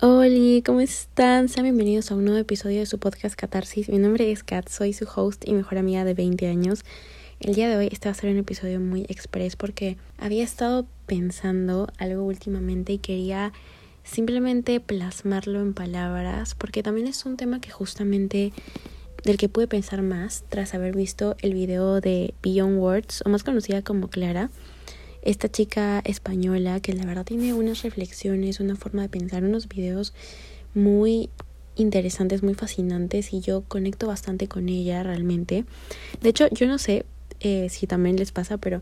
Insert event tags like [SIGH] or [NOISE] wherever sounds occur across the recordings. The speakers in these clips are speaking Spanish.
Hola, ¿cómo están? Sean bienvenidos a un nuevo episodio de su podcast Catarsis. Mi nombre es Kat, soy su host y mejor amiga de 20 años. El día de hoy este va a ser un episodio muy express porque había estado pensando algo últimamente y quería simplemente plasmarlo en palabras porque también es un tema que justamente del que pude pensar más tras haber visto el video de Beyond Words o más conocida como Clara esta chica española que la verdad tiene unas reflexiones, una forma de pensar, unos videos muy interesantes, muy fascinantes y yo conecto bastante con ella realmente. De hecho, yo no sé eh, si también les pasa, pero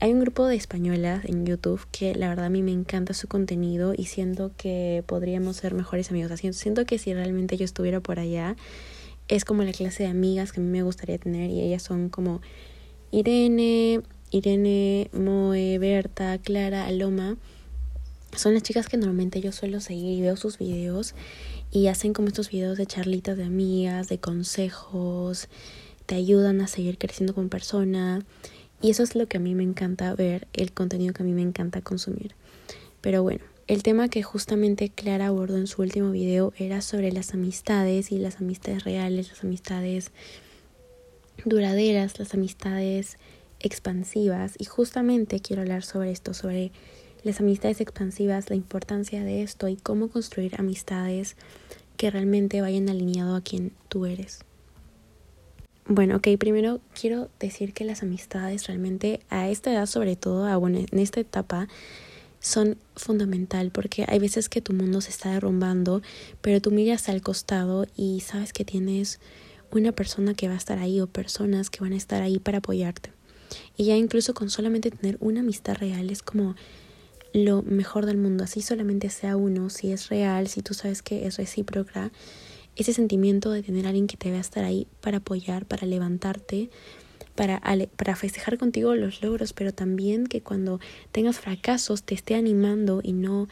hay un grupo de españolas en YouTube que la verdad a mí me encanta su contenido y siento que podríamos ser mejores amigos. Siento que si realmente yo estuviera por allá, es como la clase de amigas que a mí me gustaría tener y ellas son como Irene, Irene, Moe, Berta, Clara, Aloma. Son las chicas que normalmente yo suelo seguir y veo sus videos y hacen como estos videos de charlitas de amigas, de consejos, te ayudan a seguir creciendo como persona. Y eso es lo que a mí me encanta ver, el contenido que a mí me encanta consumir. Pero bueno, el tema que justamente Clara abordó en su último video era sobre las amistades y las amistades reales, las amistades duraderas, las amistades expansivas. Y justamente quiero hablar sobre esto, sobre las amistades expansivas, la importancia de esto y cómo construir amistades que realmente vayan alineado a quien tú eres. Bueno, ok, primero quiero decir que las amistades realmente a esta edad, sobre todo, a, bueno, en esta etapa, son fundamental porque hay veces que tu mundo se está derrumbando, pero tú miras al costado y sabes que tienes una persona que va a estar ahí o personas que van a estar ahí para apoyarte. Y ya incluso con solamente tener una amistad real es como lo mejor del mundo, así solamente sea uno, si es real, si tú sabes que es recíproca, ese sentimiento de tener alguien que te va a estar ahí para apoyar, para levantarte, para, para festejar contigo los logros, pero también que cuando tengas fracasos te esté animando y no,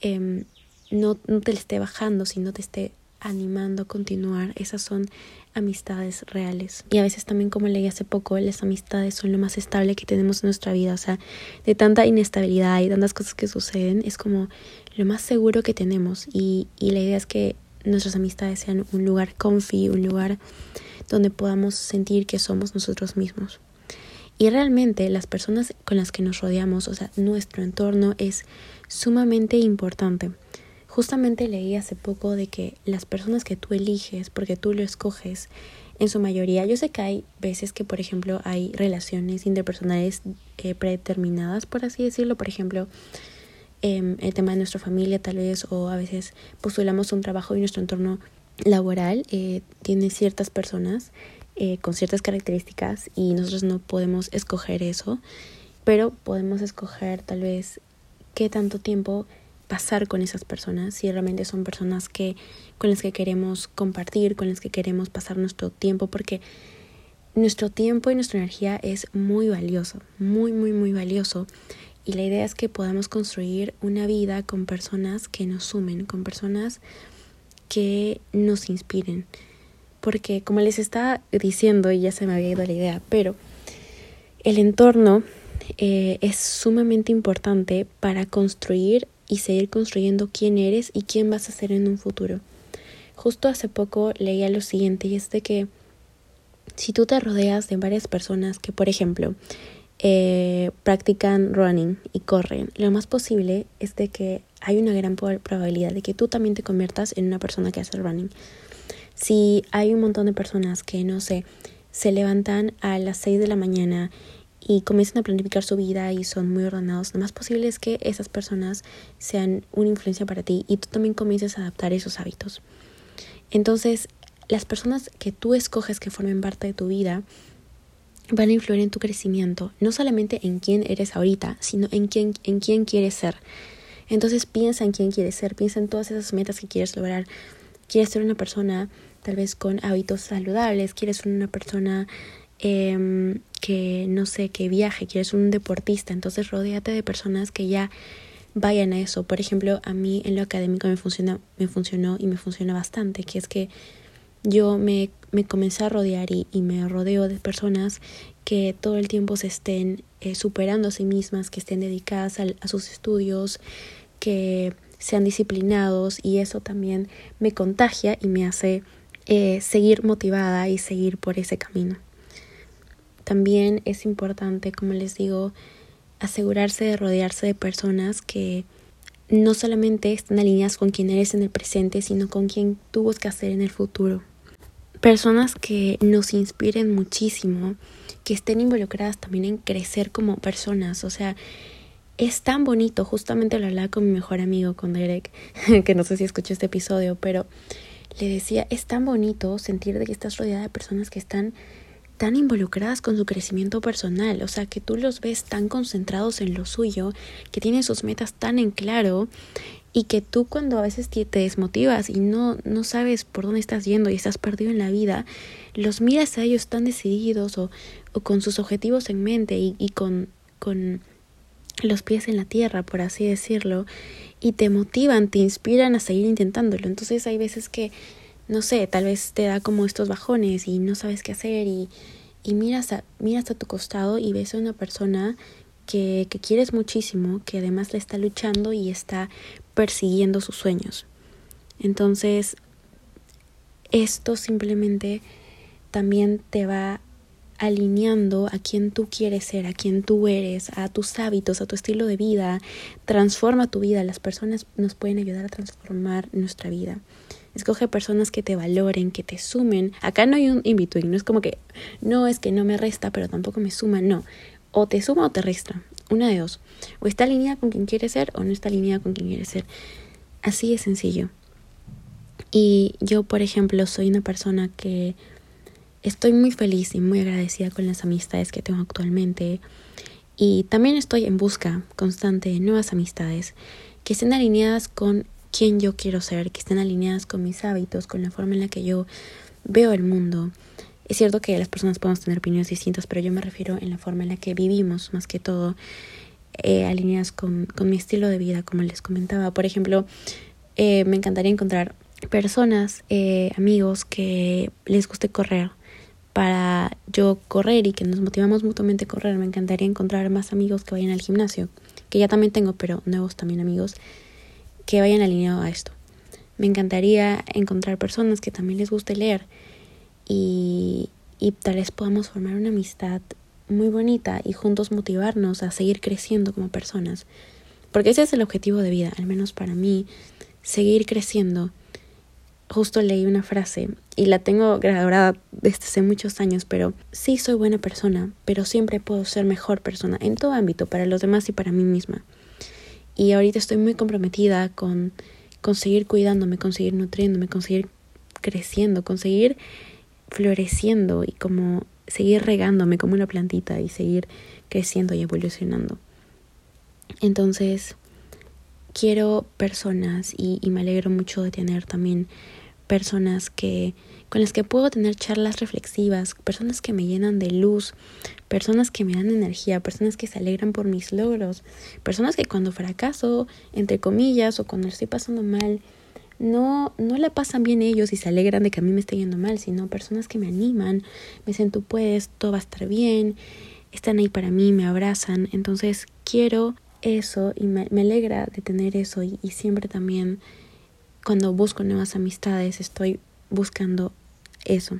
eh, no, no te esté bajando, sino te esté animando a continuar. Esas son amistades reales. Y a veces también, como leí hace poco, las amistades son lo más estable que tenemos en nuestra vida. O sea, de tanta inestabilidad y tantas cosas que suceden, es como lo más seguro que tenemos. Y, y la idea es que nuestras amistades sean un lugar comfy, un lugar donde podamos sentir que somos nosotros mismos. Y realmente las personas con las que nos rodeamos, o sea, nuestro entorno es sumamente importante. Justamente leí hace poco de que las personas que tú eliges, porque tú lo escoges, en su mayoría, yo sé que hay veces que, por ejemplo, hay relaciones interpersonales eh, predeterminadas, por así decirlo, por ejemplo, Em, el tema de nuestra familia tal vez o a veces postulamos un trabajo y nuestro entorno laboral eh, tiene ciertas personas eh, con ciertas características y nosotros no podemos escoger eso, pero podemos escoger tal vez qué tanto tiempo pasar con esas personas, si realmente son personas que con las que queremos compartir, con las que queremos pasar nuestro tiempo, porque nuestro tiempo y nuestra energía es muy valioso, muy, muy, muy valioso. Y la idea es que podamos construir una vida con personas que nos sumen, con personas que nos inspiren. Porque como les estaba diciendo, y ya se me había ido la idea, pero el entorno eh, es sumamente importante para construir y seguir construyendo quién eres y quién vas a ser en un futuro. Justo hace poco leía lo siguiente y es de que si tú te rodeas de varias personas que, por ejemplo, eh, practican running y corren, lo más posible es de que hay una gran probabilidad de que tú también te conviertas en una persona que hace running. Si hay un montón de personas que, no sé, se levantan a las 6 de la mañana y comienzan a planificar su vida y son muy ordenados, lo más posible es que esas personas sean una influencia para ti y tú también comiences a adaptar esos hábitos. Entonces, las personas que tú escoges que formen parte de tu vida van a influir en tu crecimiento, no solamente en quién eres ahorita, sino en quién, en quién quieres ser. Entonces piensa en quién quieres ser, piensa en todas esas metas que quieres lograr. Quieres ser una persona tal vez con hábitos saludables, quieres ser una persona eh, que no sé, que viaje, quieres ser un deportista, entonces rodéate de personas que ya vayan a eso. Por ejemplo, a mí en lo académico me funciona, me funcionó y me funciona bastante, que es que yo me, me comencé a rodear y, me rodeo de personas que todo el tiempo se estén eh, superando a sí mismas, que estén dedicadas a, a sus estudios, que sean disciplinados y eso también me contagia y me hace eh, seguir motivada y seguir por ese camino. También es importante, como les digo, asegurarse de rodearse de personas que no solamente están alineadas con quien eres en el presente, sino con quien tú buscas ser en el futuro. Personas que nos inspiren muchísimo, que estén involucradas también en crecer como personas. O sea, es tan bonito, justamente lo hablaba con mi mejor amigo, con Derek, [LAUGHS] que no sé si escuchó este episodio, pero le decía, es tan bonito sentir de que estás rodeada de personas que están tan involucradas con su crecimiento personal, o sea, que tú los ves tan concentrados en lo suyo, que tienen sus metas tan en claro y que tú cuando a veces te desmotivas y no, no sabes por dónde estás yendo y estás perdido en la vida, los miras a ellos tan decididos o, o con sus objetivos en mente y, y con, con los pies en la tierra, por así decirlo, y te motivan, te inspiran a seguir intentándolo. Entonces hay veces que, no sé, tal vez te da como estos bajones y no sabes qué hacer y, y miras, a, miras a tu costado y ves a una persona que, que quieres muchísimo, que además le está luchando y está persiguiendo sus sueños. Entonces, esto simplemente también te va alineando a quien tú quieres ser, a quien tú eres, a tus hábitos, a tu estilo de vida. Transforma tu vida. Las personas nos pueden ayudar a transformar nuestra vida. Escoge personas que te valoren, que te sumen. Acá no hay un in-between. No es como que, no, es que no me resta, pero tampoco me suma. No. O te suma o te resta. Una de dos. O está alineada con quien quieres ser o no está alineada con quien quieres ser. Así es sencillo. Y yo, por ejemplo, soy una persona que estoy muy feliz y muy agradecida con las amistades que tengo actualmente y también estoy en busca constante de nuevas amistades que estén alineadas con quien yo quiero ser, que estén alineadas con mis hábitos, con la forma en la que yo veo el mundo. Es cierto que las personas podemos tener opiniones distintas, pero yo me refiero en la forma en la que vivimos, más que todo, eh, alineadas con, mi estilo de vida, como les comentaba. Por ejemplo, eh, me encantaría encontrar personas, eh, amigos que les guste correr, para yo correr y que nos motivamos mutuamente a correr. Me encantaría encontrar más amigos que vayan al gimnasio, que ya también tengo, pero nuevos también amigos que vayan alineados a esto. Me encantaría encontrar personas que también les guste leer y, tal vez podamos formar una amistad muy bonita y juntos motivarnos a seguir creciendo como personas. Porque ese es el objetivo de vida, al menos para mí, seguir creciendo justo leí una frase y la tengo grabada desde hace muchos años, pero sí soy buena persona, pero siempre puedo ser mejor persona en todo ámbito, para los demás y para mí misma. Y ahorita estoy muy comprometida con conseguir cuidándome, conseguir nutriéndome, conseguir creciendo, conseguir floreciendo y como seguir regándome como una plantita y seguir creciendo y evolucionando. Entonces, quiero personas y, me alegro mucho de tener también personas que con las que puedo tener charlas reflexivas, personas que me llenan de luz, personas que me dan energía, personas que se alegran por mis logros, personas que cuando fracaso, entre comillas, o cuando estoy pasando mal, no, no la pasan bien ellos y se alegran de que a mí me esté yendo mal, sino personas que me animan, me dicen tú puedes, todo va a estar bien, están ahí para mí, me abrazan. Entonces quiero eso y me, me alegra de tener eso y, y siempre también cuando busco nuevas amistades estoy buscando eso.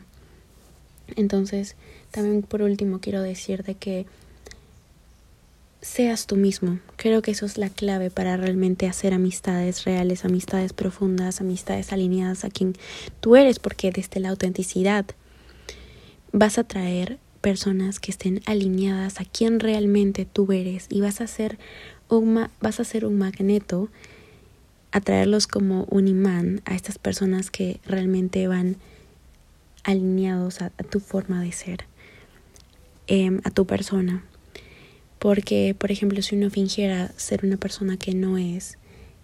Entonces, también por último quiero decirte que seas tú mismo. Creo que eso es la clave para realmente hacer amistades reales, amistades profundas, amistades alineadas a quien tú eres, porque desde la autenticidad vas a traer personas que estén alineadas a quien realmente tú eres y vas a ser un, vas a ser un magneto atraerlos como un imán a estas personas que realmente van alineados a, tu forma de ser, em, a tu persona. Porque, por ejemplo, si uno fingiera ser una persona que no es,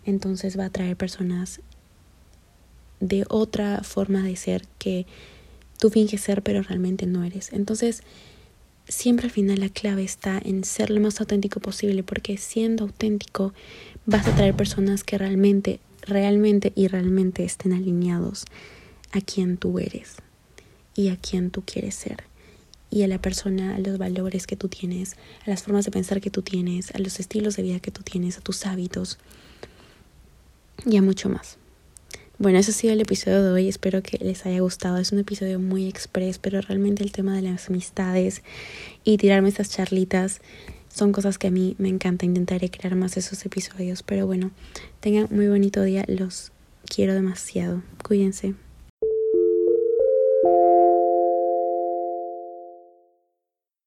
entonces va a atraer personas de otra forma de ser que tú finges ser pero realmente no eres. Entonces, siempre al final la clave está en ser lo más auténtico posible porque siendo auténtico vas a traer personas que realmente, realmente y realmente estén alineados a quien tú eres y a quien tú quieres ser y a la persona, a los valores que tú tienes, a las formas de pensar que tú tienes, a los estilos de vida que tú tienes, a tus hábitos y a mucho más. Bueno, ese ha sido el episodio de hoy. Espero que les haya gustado. Es un episodio muy express, pero realmente el tema de las amistades y tirarme estas charlitas son cosas que a mí me encanta. Intentaré crear más esos episodios. Pero bueno, tengan muy bonito día. Los quiero demasiado. Cuídense.